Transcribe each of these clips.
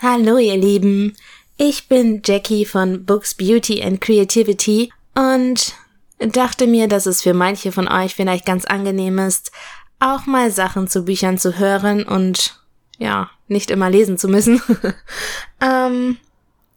Hallo ihr Lieben, ich bin Jackie von Books Beauty and Creativity und dachte mir, dass es für manche von euch vielleicht ganz angenehm ist, auch mal Sachen zu Büchern zu hören und ja, nicht immer lesen zu müssen. ähm,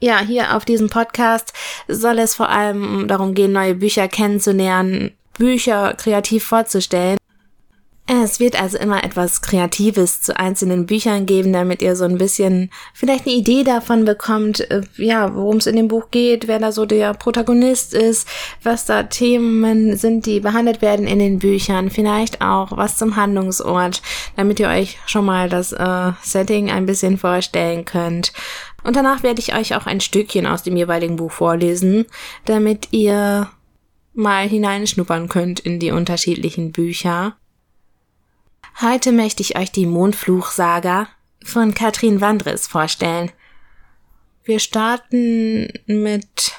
ja, hier auf diesem Podcast soll es vor allem darum gehen, neue Bücher kennenzulernen, Bücher kreativ vorzustellen es wird also immer etwas Kreatives zu einzelnen Büchern geben, damit ihr so ein bisschen vielleicht eine Idee davon bekommt, äh, ja, worum es in dem Buch geht, wer da so der Protagonist ist, was da Themen sind, die behandelt werden in den Büchern, vielleicht auch was zum Handlungsort, damit ihr euch schon mal das äh, Setting ein bisschen vorstellen könnt. Und danach werde ich euch auch ein Stückchen aus dem jeweiligen Buch vorlesen, damit ihr mal hineinschnuppern könnt in die unterschiedlichen Bücher. Heute möchte ich euch die Mondfluch-Saga von Katrin Wandres vorstellen. Wir starten mit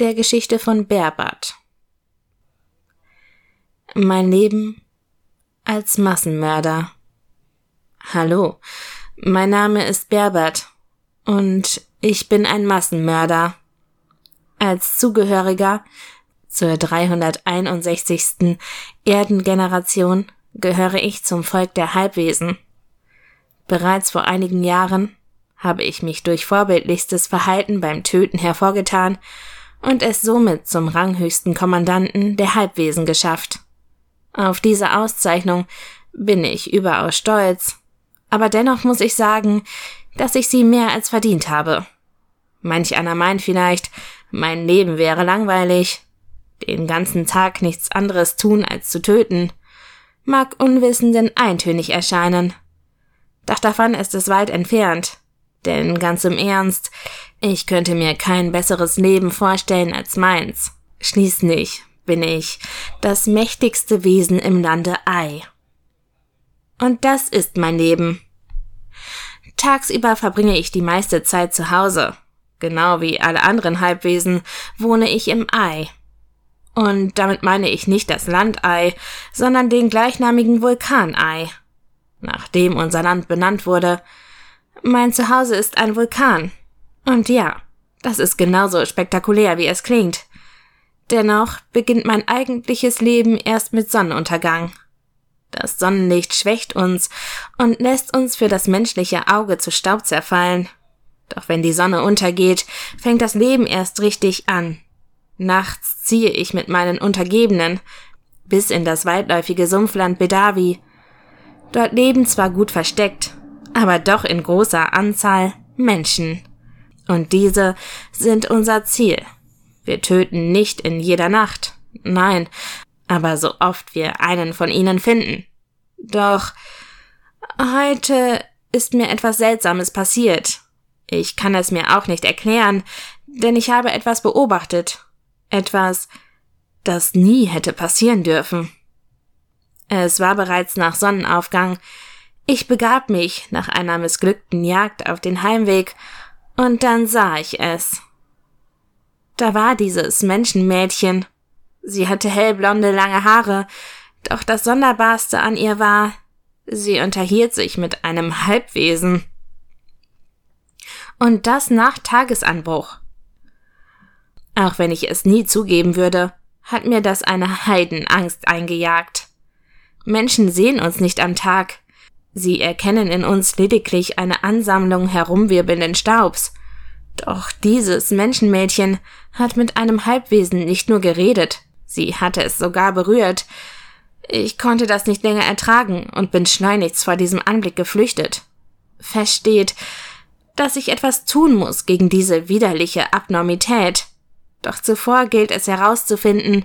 der Geschichte von Berbert. Mein Leben als Massenmörder. Hallo, mein Name ist Berbert und ich bin ein Massenmörder. Als Zugehöriger zur 361. Erdengeneration gehöre ich zum Volk der Halbwesen. Bereits vor einigen Jahren habe ich mich durch vorbildlichstes Verhalten beim Töten hervorgetan und es somit zum ranghöchsten Kommandanten der Halbwesen geschafft. Auf diese Auszeichnung bin ich überaus stolz, aber dennoch muss ich sagen, dass ich sie mehr als verdient habe. Manch einer meint vielleicht, mein Leben wäre langweilig, den ganzen Tag nichts anderes tun als zu töten mag Unwissenden eintönig erscheinen. Doch davon ist es weit entfernt. Denn ganz im Ernst, ich könnte mir kein besseres Leben vorstellen als meins. Schließlich bin ich das mächtigste Wesen im Lande Ei. Und das ist mein Leben. Tagsüber verbringe ich die meiste Zeit zu Hause. Genau wie alle anderen Halbwesen wohne ich im Ei. Und damit meine ich nicht das Landei, sondern den gleichnamigen Vulkanei, nachdem unser Land benannt wurde. Mein Zuhause ist ein Vulkan. Und ja, das ist genauso spektakulär, wie es klingt. Dennoch beginnt mein eigentliches Leben erst mit Sonnenuntergang. Das Sonnenlicht schwächt uns und lässt uns für das menschliche Auge zu Staub zerfallen. Doch wenn die Sonne untergeht, fängt das Leben erst richtig an. Nachts ziehe ich mit meinen Untergebenen bis in das weitläufige Sumpfland Bedawi. Dort leben zwar gut versteckt, aber doch in großer Anzahl Menschen. Und diese sind unser Ziel. Wir töten nicht in jeder Nacht, nein, aber so oft wir einen von ihnen finden. Doch heute ist mir etwas Seltsames passiert. Ich kann es mir auch nicht erklären, denn ich habe etwas beobachtet etwas, das nie hätte passieren dürfen. Es war bereits nach Sonnenaufgang. Ich begab mich nach einer missglückten Jagd auf den Heimweg, und dann sah ich es. Da war dieses Menschenmädchen. Sie hatte hellblonde lange Haare, doch das Sonderbarste an ihr war, sie unterhielt sich mit einem Halbwesen. Und das nach Tagesanbruch. Auch wenn ich es nie zugeben würde, hat mir das eine Heidenangst eingejagt. Menschen sehen uns nicht am Tag. Sie erkennen in uns lediglich eine Ansammlung herumwirbelnden Staubs. Doch dieses Menschenmädchen hat mit einem Halbwesen nicht nur geredet, sie hatte es sogar berührt. Ich konnte das nicht länger ertragen und bin schleunigst vor diesem Anblick geflüchtet. Feststeht, dass ich etwas tun muss gegen diese widerliche Abnormität. Doch zuvor gilt es herauszufinden,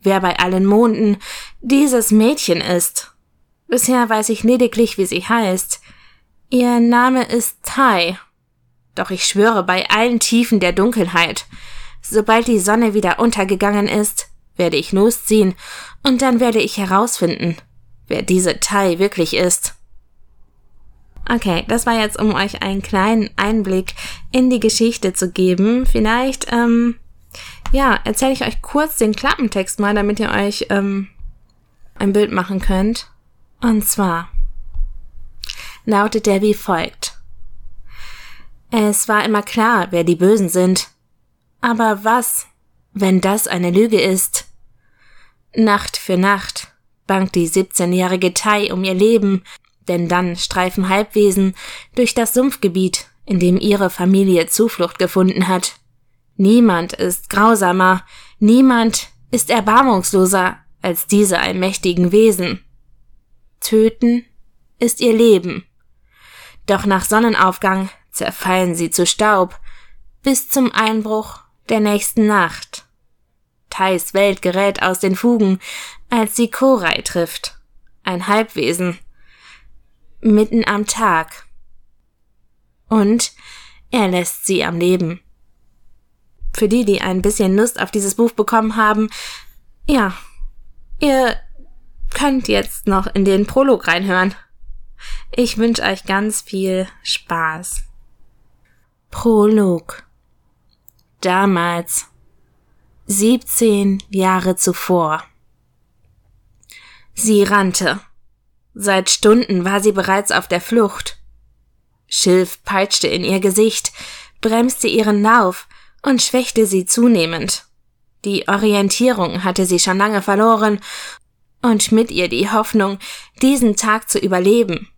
wer bei allen Monden dieses Mädchen ist. Bisher weiß ich lediglich, wie sie heißt. Ihr Name ist Tai. Doch ich schwöre bei allen Tiefen der Dunkelheit, sobald die Sonne wieder untergegangen ist, werde ich losziehen und dann werde ich herausfinden, wer diese Tai wirklich ist. Okay, das war jetzt, um euch einen kleinen Einblick in die Geschichte zu geben. Vielleicht ähm, ja, erzähle ich euch kurz den Klappentext mal, damit ihr euch ähm, ein Bild machen könnt. Und zwar lautet der wie folgt. Es war immer klar, wer die Bösen sind. Aber was, wenn das eine Lüge ist? Nacht für Nacht bangt die 17-jährige Tai um ihr Leben, denn dann streifen Halbwesen durch das Sumpfgebiet, in dem ihre Familie Zuflucht gefunden hat. Niemand ist grausamer, niemand ist erbarmungsloser als diese allmächtigen Wesen. Töten ist ihr Leben. Doch nach Sonnenaufgang zerfallen sie zu Staub bis zum Einbruch der nächsten Nacht. Thais Welt gerät aus den Fugen, als sie Korai trifft, ein Halbwesen, mitten am Tag. Und er lässt sie am Leben. Für die, die ein bisschen Lust auf dieses Buch bekommen haben, ja, ihr könnt jetzt noch in den Prolog reinhören. Ich wünsche euch ganz viel Spaß. Prolog. Damals. 17 Jahre zuvor. Sie rannte. Seit Stunden war sie bereits auf der Flucht. Schilf peitschte in ihr Gesicht, bremste ihren Lauf und schwächte sie zunehmend. Die Orientierung hatte sie schon lange verloren und mit ihr die Hoffnung, diesen Tag zu überleben.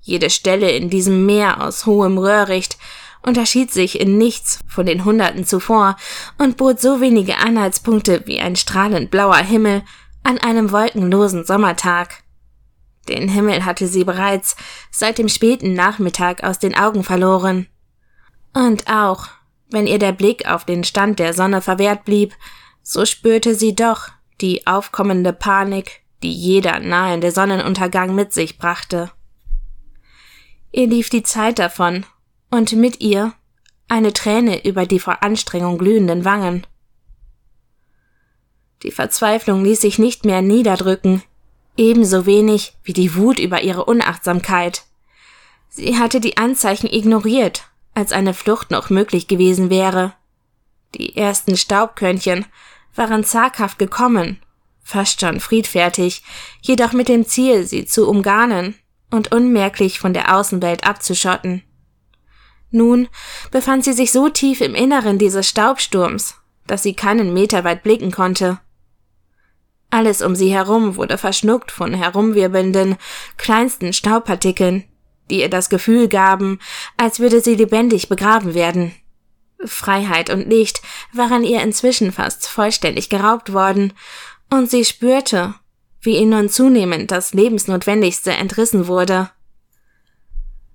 Jede Stelle in diesem Meer aus hohem Röhricht unterschied sich in nichts von den Hunderten zuvor und bot so wenige Anhaltspunkte wie ein strahlend blauer Himmel an einem wolkenlosen Sommertag. Den Himmel hatte sie bereits seit dem späten Nachmittag aus den Augen verloren. Und auch, wenn ihr der Blick auf den Stand der Sonne verwehrt blieb, so spürte sie doch die aufkommende Panik, die jeder nahende Sonnenuntergang mit sich brachte. Ihr lief die Zeit davon, und mit ihr eine Träne über die vor Anstrengung glühenden Wangen. Die Verzweiflung ließ sich nicht mehr niederdrücken, ebenso wenig wie die Wut über ihre Unachtsamkeit. Sie hatte die Anzeichen ignoriert, als eine Flucht noch möglich gewesen wäre. Die ersten Staubkörnchen waren zaghaft gekommen, fast schon friedfertig, jedoch mit dem Ziel, sie zu umgarnen und unmerklich von der Außenwelt abzuschotten. Nun befand sie sich so tief im Inneren dieses Staubsturms, dass sie keinen Meter weit blicken konnte. Alles um sie herum wurde verschluckt von herumwirbelnden, kleinsten Staubpartikeln, die ihr das Gefühl gaben, als würde sie lebendig begraben werden. Freiheit und Licht waren ihr inzwischen fast vollständig geraubt worden, und sie spürte, wie ihr nun zunehmend das Lebensnotwendigste entrissen wurde.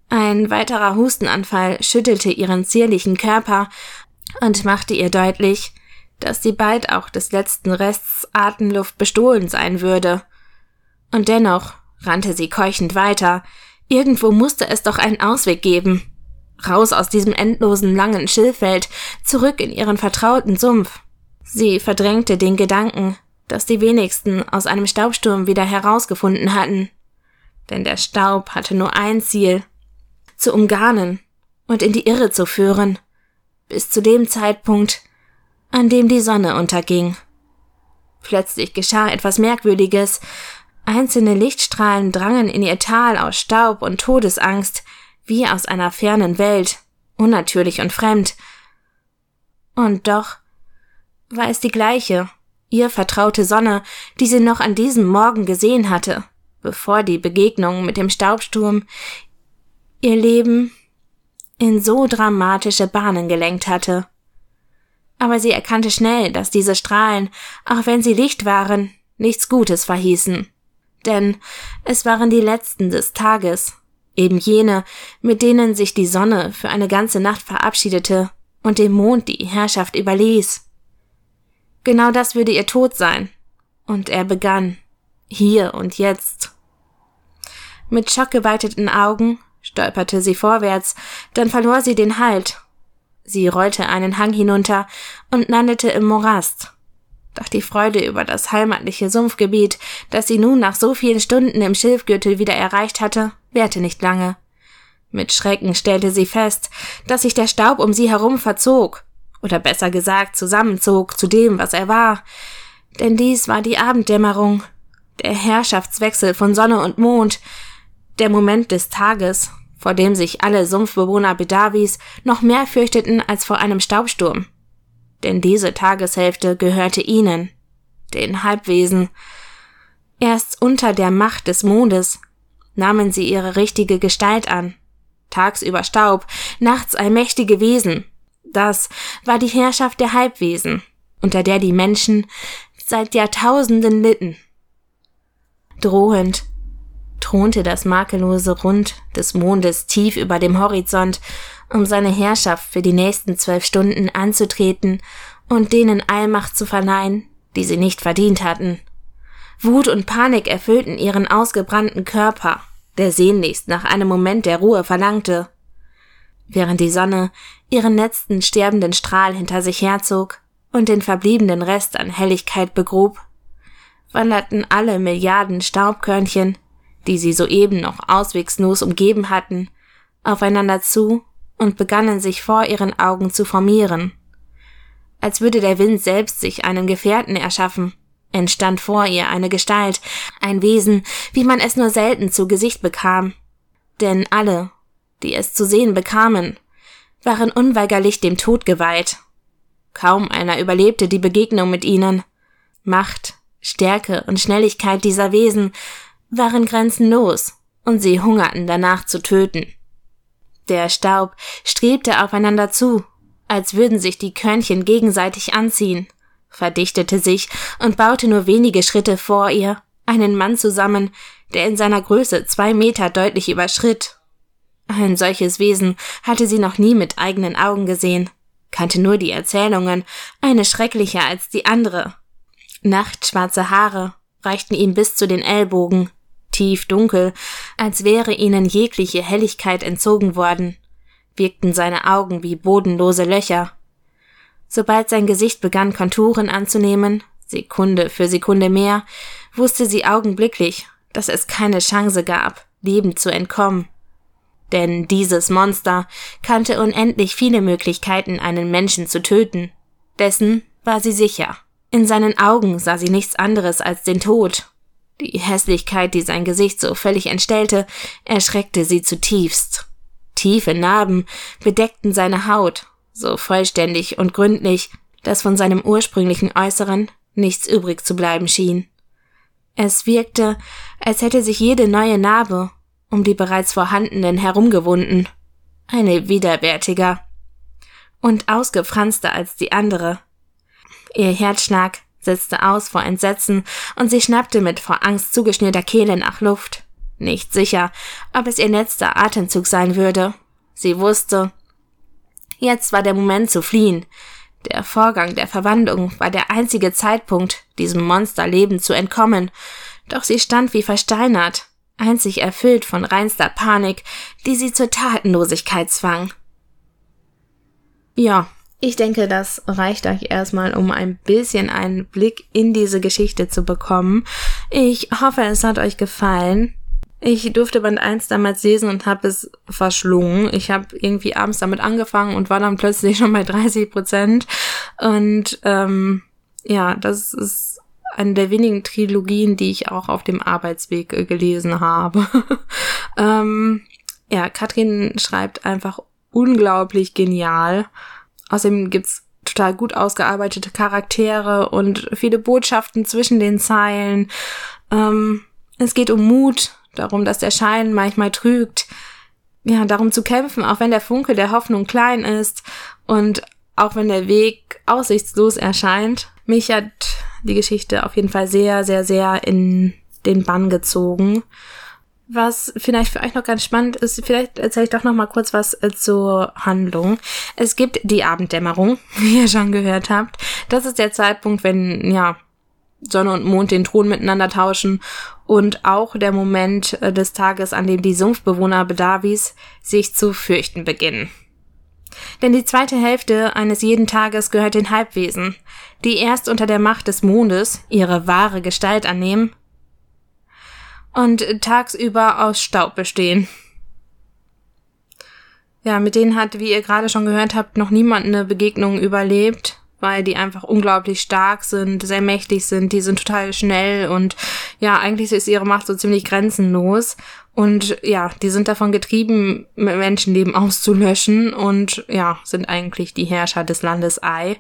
Ein weiterer Hustenanfall schüttelte ihren zierlichen Körper und machte ihr deutlich, dass sie bald auch des letzten Rests Atemluft bestohlen sein würde. Und dennoch rannte sie keuchend weiter. Irgendwo musste es doch einen Ausweg geben. Raus aus diesem endlosen langen Schilffeld, zurück in ihren vertrauten Sumpf. Sie verdrängte den Gedanken, dass die wenigsten aus einem Staubsturm wieder herausgefunden hatten. Denn der Staub hatte nur ein Ziel, zu umgarnen und in die Irre zu führen, bis zu dem Zeitpunkt, an dem die Sonne unterging. Plötzlich geschah etwas Merkwürdiges. Einzelne Lichtstrahlen drangen in ihr Tal aus Staub und Todesangst, wie aus einer fernen Welt, unnatürlich und fremd. Und doch war es die gleiche, ihr vertraute Sonne, die sie noch an diesem Morgen gesehen hatte, bevor die Begegnung mit dem Staubsturm ihr Leben in so dramatische Bahnen gelenkt hatte aber sie erkannte schnell, dass diese Strahlen, auch wenn sie Licht waren, nichts Gutes verhießen. Denn es waren die letzten des Tages, eben jene, mit denen sich die Sonne für eine ganze Nacht verabschiedete und dem Mond die Herrschaft überließ. Genau das würde ihr Tod sein. Und er begann. Hier und jetzt. Mit schockgeweiteten Augen stolperte sie vorwärts, dann verlor sie den Halt Sie rollte einen Hang hinunter und landete im Morast. Doch die Freude über das heimatliche Sumpfgebiet, das sie nun nach so vielen Stunden im Schilfgürtel wieder erreicht hatte, währte nicht lange. Mit Schrecken stellte sie fest, dass sich der Staub um sie herum verzog, oder besser gesagt zusammenzog zu dem, was er war. Denn dies war die Abenddämmerung, der Herrschaftswechsel von Sonne und Mond, der Moment des Tages, vor dem sich alle Sumpfbewohner Bedawis noch mehr fürchteten als vor einem Staubsturm. Denn diese Tageshälfte gehörte ihnen, den Halbwesen. Erst unter der Macht des Mondes nahmen sie ihre richtige Gestalt an. Tagsüber Staub, nachts allmächtige Wesen. Das war die Herrschaft der Halbwesen, unter der die Menschen seit Jahrtausenden litten. Drohend thronte das makellose Rund des Mondes tief über dem Horizont, um seine Herrschaft für die nächsten zwölf Stunden anzutreten und denen Allmacht zu verleihen, die sie nicht verdient hatten. Wut und Panik erfüllten ihren ausgebrannten Körper, der sehnlichst nach einem Moment der Ruhe verlangte. Während die Sonne ihren letzten sterbenden Strahl hinter sich herzog und den verbliebenen Rest an Helligkeit begrub, wanderten alle Milliarden Staubkörnchen, die sie soeben noch auswegslos umgeben hatten, aufeinander zu und begannen sich vor ihren Augen zu formieren. Als würde der Wind selbst sich einen Gefährten erschaffen, entstand vor ihr eine Gestalt, ein Wesen, wie man es nur selten zu Gesicht bekam. Denn alle, die es zu sehen bekamen, waren unweigerlich dem Tod geweiht. Kaum einer überlebte die Begegnung mit ihnen. Macht, Stärke und Schnelligkeit dieser Wesen waren grenzenlos, und sie hungerten danach zu töten. Der Staub strebte aufeinander zu, als würden sich die Körnchen gegenseitig anziehen, verdichtete sich und baute nur wenige Schritte vor ihr einen Mann zusammen, der in seiner Größe zwei Meter deutlich überschritt. Ein solches Wesen hatte sie noch nie mit eigenen Augen gesehen, kannte nur die Erzählungen, eine schrecklicher als die andere. Nachtschwarze Haare reichten ihm bis zu den Ellbogen, tief dunkel, als wäre ihnen jegliche Helligkeit entzogen worden, wirkten seine Augen wie bodenlose Löcher. Sobald sein Gesicht begann Konturen anzunehmen, Sekunde für Sekunde mehr, wusste sie augenblicklich, dass es keine Chance gab, lebend zu entkommen. Denn dieses Monster kannte unendlich viele Möglichkeiten, einen Menschen zu töten. Dessen war sie sicher. In seinen Augen sah sie nichts anderes als den Tod, die Hässlichkeit, die sein Gesicht so völlig entstellte, erschreckte sie zutiefst. Tiefe Narben bedeckten seine Haut, so vollständig und gründlich, dass von seinem ursprünglichen Äußeren nichts übrig zu bleiben schien. Es wirkte, als hätte sich jede neue Narbe um die bereits vorhandenen herumgewunden. Eine widerwärtiger und ausgefranster als die andere. Ihr Herzschlag setzte aus vor Entsetzen und sie schnappte mit vor Angst zugeschnürter Kehle nach Luft. Nicht sicher, ob es ihr letzter Atemzug sein würde. Sie wusste, jetzt war der Moment zu fliehen. Der Vorgang der Verwandlung war der einzige Zeitpunkt, diesem Monsterleben zu entkommen. Doch sie stand wie versteinert, einzig erfüllt von reinster Panik, die sie zur Tatenlosigkeit zwang. Ja, ich denke, das reicht euch erstmal, um ein bisschen einen Blick in diese Geschichte zu bekommen. Ich hoffe, es hat euch gefallen. Ich durfte Band 1 damals lesen und habe es verschlungen. Ich habe irgendwie abends damit angefangen und war dann plötzlich schon bei 30 Prozent. Und ähm, ja, das ist eine der wenigen Trilogien, die ich auch auf dem Arbeitsweg äh, gelesen habe. ähm, ja, Katrin schreibt einfach unglaublich genial. Außerdem gibt's total gut ausgearbeitete Charaktere und viele Botschaften zwischen den Zeilen. Ähm, es geht um Mut, darum, dass der Schein manchmal trügt. Ja, darum zu kämpfen, auch wenn der Funke der Hoffnung klein ist und auch wenn der Weg aussichtslos erscheint. Mich hat die Geschichte auf jeden Fall sehr, sehr, sehr in den Bann gezogen. Was vielleicht für euch noch ganz spannend ist, vielleicht erzähle ich doch noch mal kurz was äh, zur Handlung. Es gibt die Abenddämmerung, wie ihr schon gehört habt. Das ist der Zeitpunkt, wenn ja Sonne und Mond den Thron miteinander tauschen und auch der Moment äh, des Tages, an dem die Sumpfbewohner Bedavis sich zu fürchten beginnen. Denn die zweite Hälfte eines jeden Tages gehört den Halbwesen, die erst unter der Macht des Mondes ihre wahre Gestalt annehmen und tagsüber aus Staub bestehen. Ja, mit denen hat, wie ihr gerade schon gehört habt, noch niemand eine Begegnung überlebt. weil die einfach unglaublich stark sind, sehr mächtig sind, die sind total schnell und ja, eigentlich ist ihre Macht so ziemlich grenzenlos. Und ja, die sind davon getrieben, Menschenleben auszulöschen und ja, sind eigentlich die Herrscher des Landes Ei.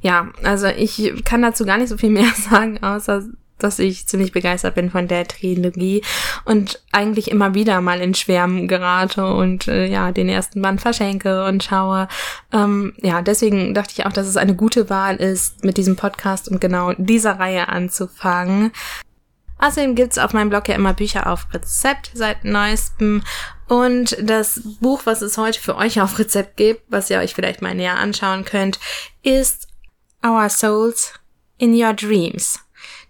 Ja, also ich kann dazu gar nicht so viel mehr sagen, außer dass ich ziemlich begeistert bin von der Trilogie und eigentlich immer wieder mal in Schwärmen gerate und äh, ja, den ersten Band verschenke und schaue. Ähm, ja, deswegen dachte ich auch, dass es eine gute Wahl ist, mit diesem Podcast und genau dieser Reihe anzufangen. Außerdem gibt's auf meinem Blog ja immer Bücher auf Rezept seit neuestem. Und das Buch, was es heute für euch auf Rezept gibt, was ihr euch vielleicht mal näher anschauen könnt, ist Our Souls in Your Dreams.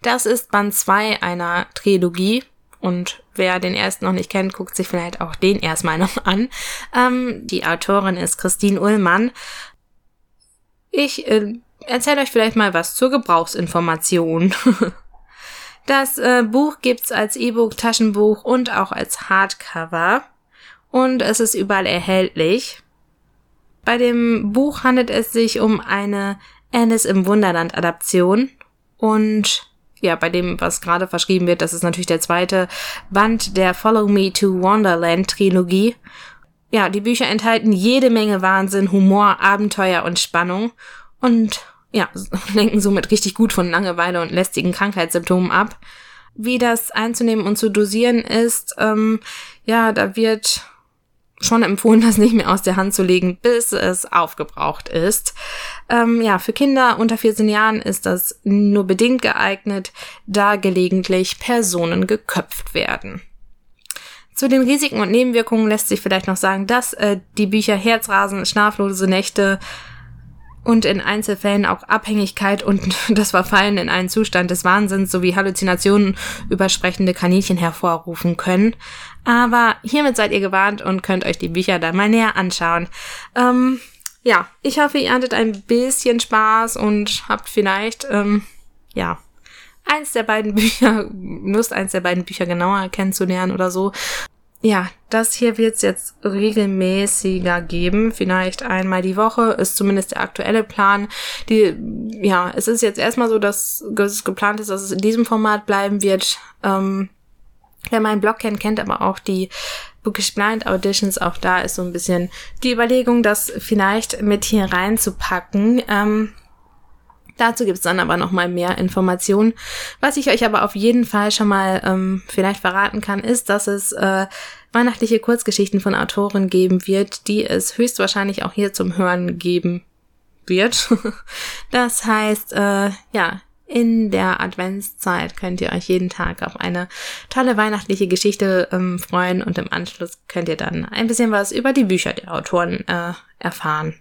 Das ist Band 2 einer Trilogie. Und wer den ersten noch nicht kennt, guckt sich vielleicht auch den erstmal noch an. Ähm, die Autorin ist Christine Ullmann. Ich äh, erzähle euch vielleicht mal was zur Gebrauchsinformation. Das äh, Buch gibt's als E-Book, Taschenbuch und auch als Hardcover. Und es ist überall erhältlich. Bei dem Buch handelt es sich um eine Alice im Wunderland Adaption. Und ja, bei dem, was gerade verschrieben wird, das ist natürlich der zweite Band der Follow Me to Wonderland Trilogie. Ja, die Bücher enthalten jede Menge Wahnsinn, Humor, Abenteuer und Spannung. Und ja, lenken somit richtig gut von Langeweile und lästigen Krankheitssymptomen ab. Wie das einzunehmen und zu dosieren ist, ähm, ja, da wird schon empfohlen, das nicht mehr aus der Hand zu legen, bis es aufgebraucht ist. Ähm, ja, für Kinder unter 14 Jahren ist das nur bedingt geeignet, da gelegentlich Personen geköpft werden. Zu den Risiken und Nebenwirkungen lässt sich vielleicht noch sagen, dass äh, die Bücher Herzrasen, schlaflose Nächte, und in Einzelfällen auch Abhängigkeit und das Verfallen in einen Zustand des Wahnsinns sowie Halluzinationen übersprechende Kaninchen hervorrufen können. Aber hiermit seid ihr gewarnt und könnt euch die Bücher dann mal näher anschauen. Ähm, ja, ich hoffe, ihr hattet ein bisschen Spaß und habt vielleicht, ähm, ja, eins der beiden Bücher, Lust, eins der beiden Bücher genauer kennenzulernen oder so ja, das hier wird es jetzt regelmäßiger geben. Vielleicht einmal die Woche ist zumindest der aktuelle Plan. Die, ja, es ist jetzt erstmal so, dass es geplant ist, dass es in diesem Format bleiben wird. Ähm, wer meinen Blog kennt, kennt aber auch die Bookish Blind Auditions. Auch da ist so ein bisschen die Überlegung, das vielleicht mit hier reinzupacken. Ähm, Dazu gibt's dann aber noch mal mehr Informationen. Was ich euch aber auf jeden Fall schon mal ähm, vielleicht verraten kann, ist, dass es äh, weihnachtliche Kurzgeschichten von Autoren geben wird, die es höchstwahrscheinlich auch hier zum Hören geben wird. das heißt, äh, ja, in der Adventszeit könnt ihr euch jeden Tag auf eine tolle weihnachtliche Geschichte ähm, freuen und im Anschluss könnt ihr dann ein bisschen was über die Bücher der Autoren äh, erfahren.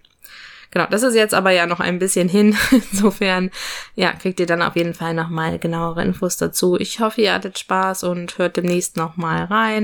Genau, das ist jetzt aber ja noch ein bisschen hin. Insofern, ja, kriegt ihr dann auf jeden Fall nochmal genauere Infos dazu. Ich hoffe, ihr hattet Spaß und hört demnächst nochmal rein.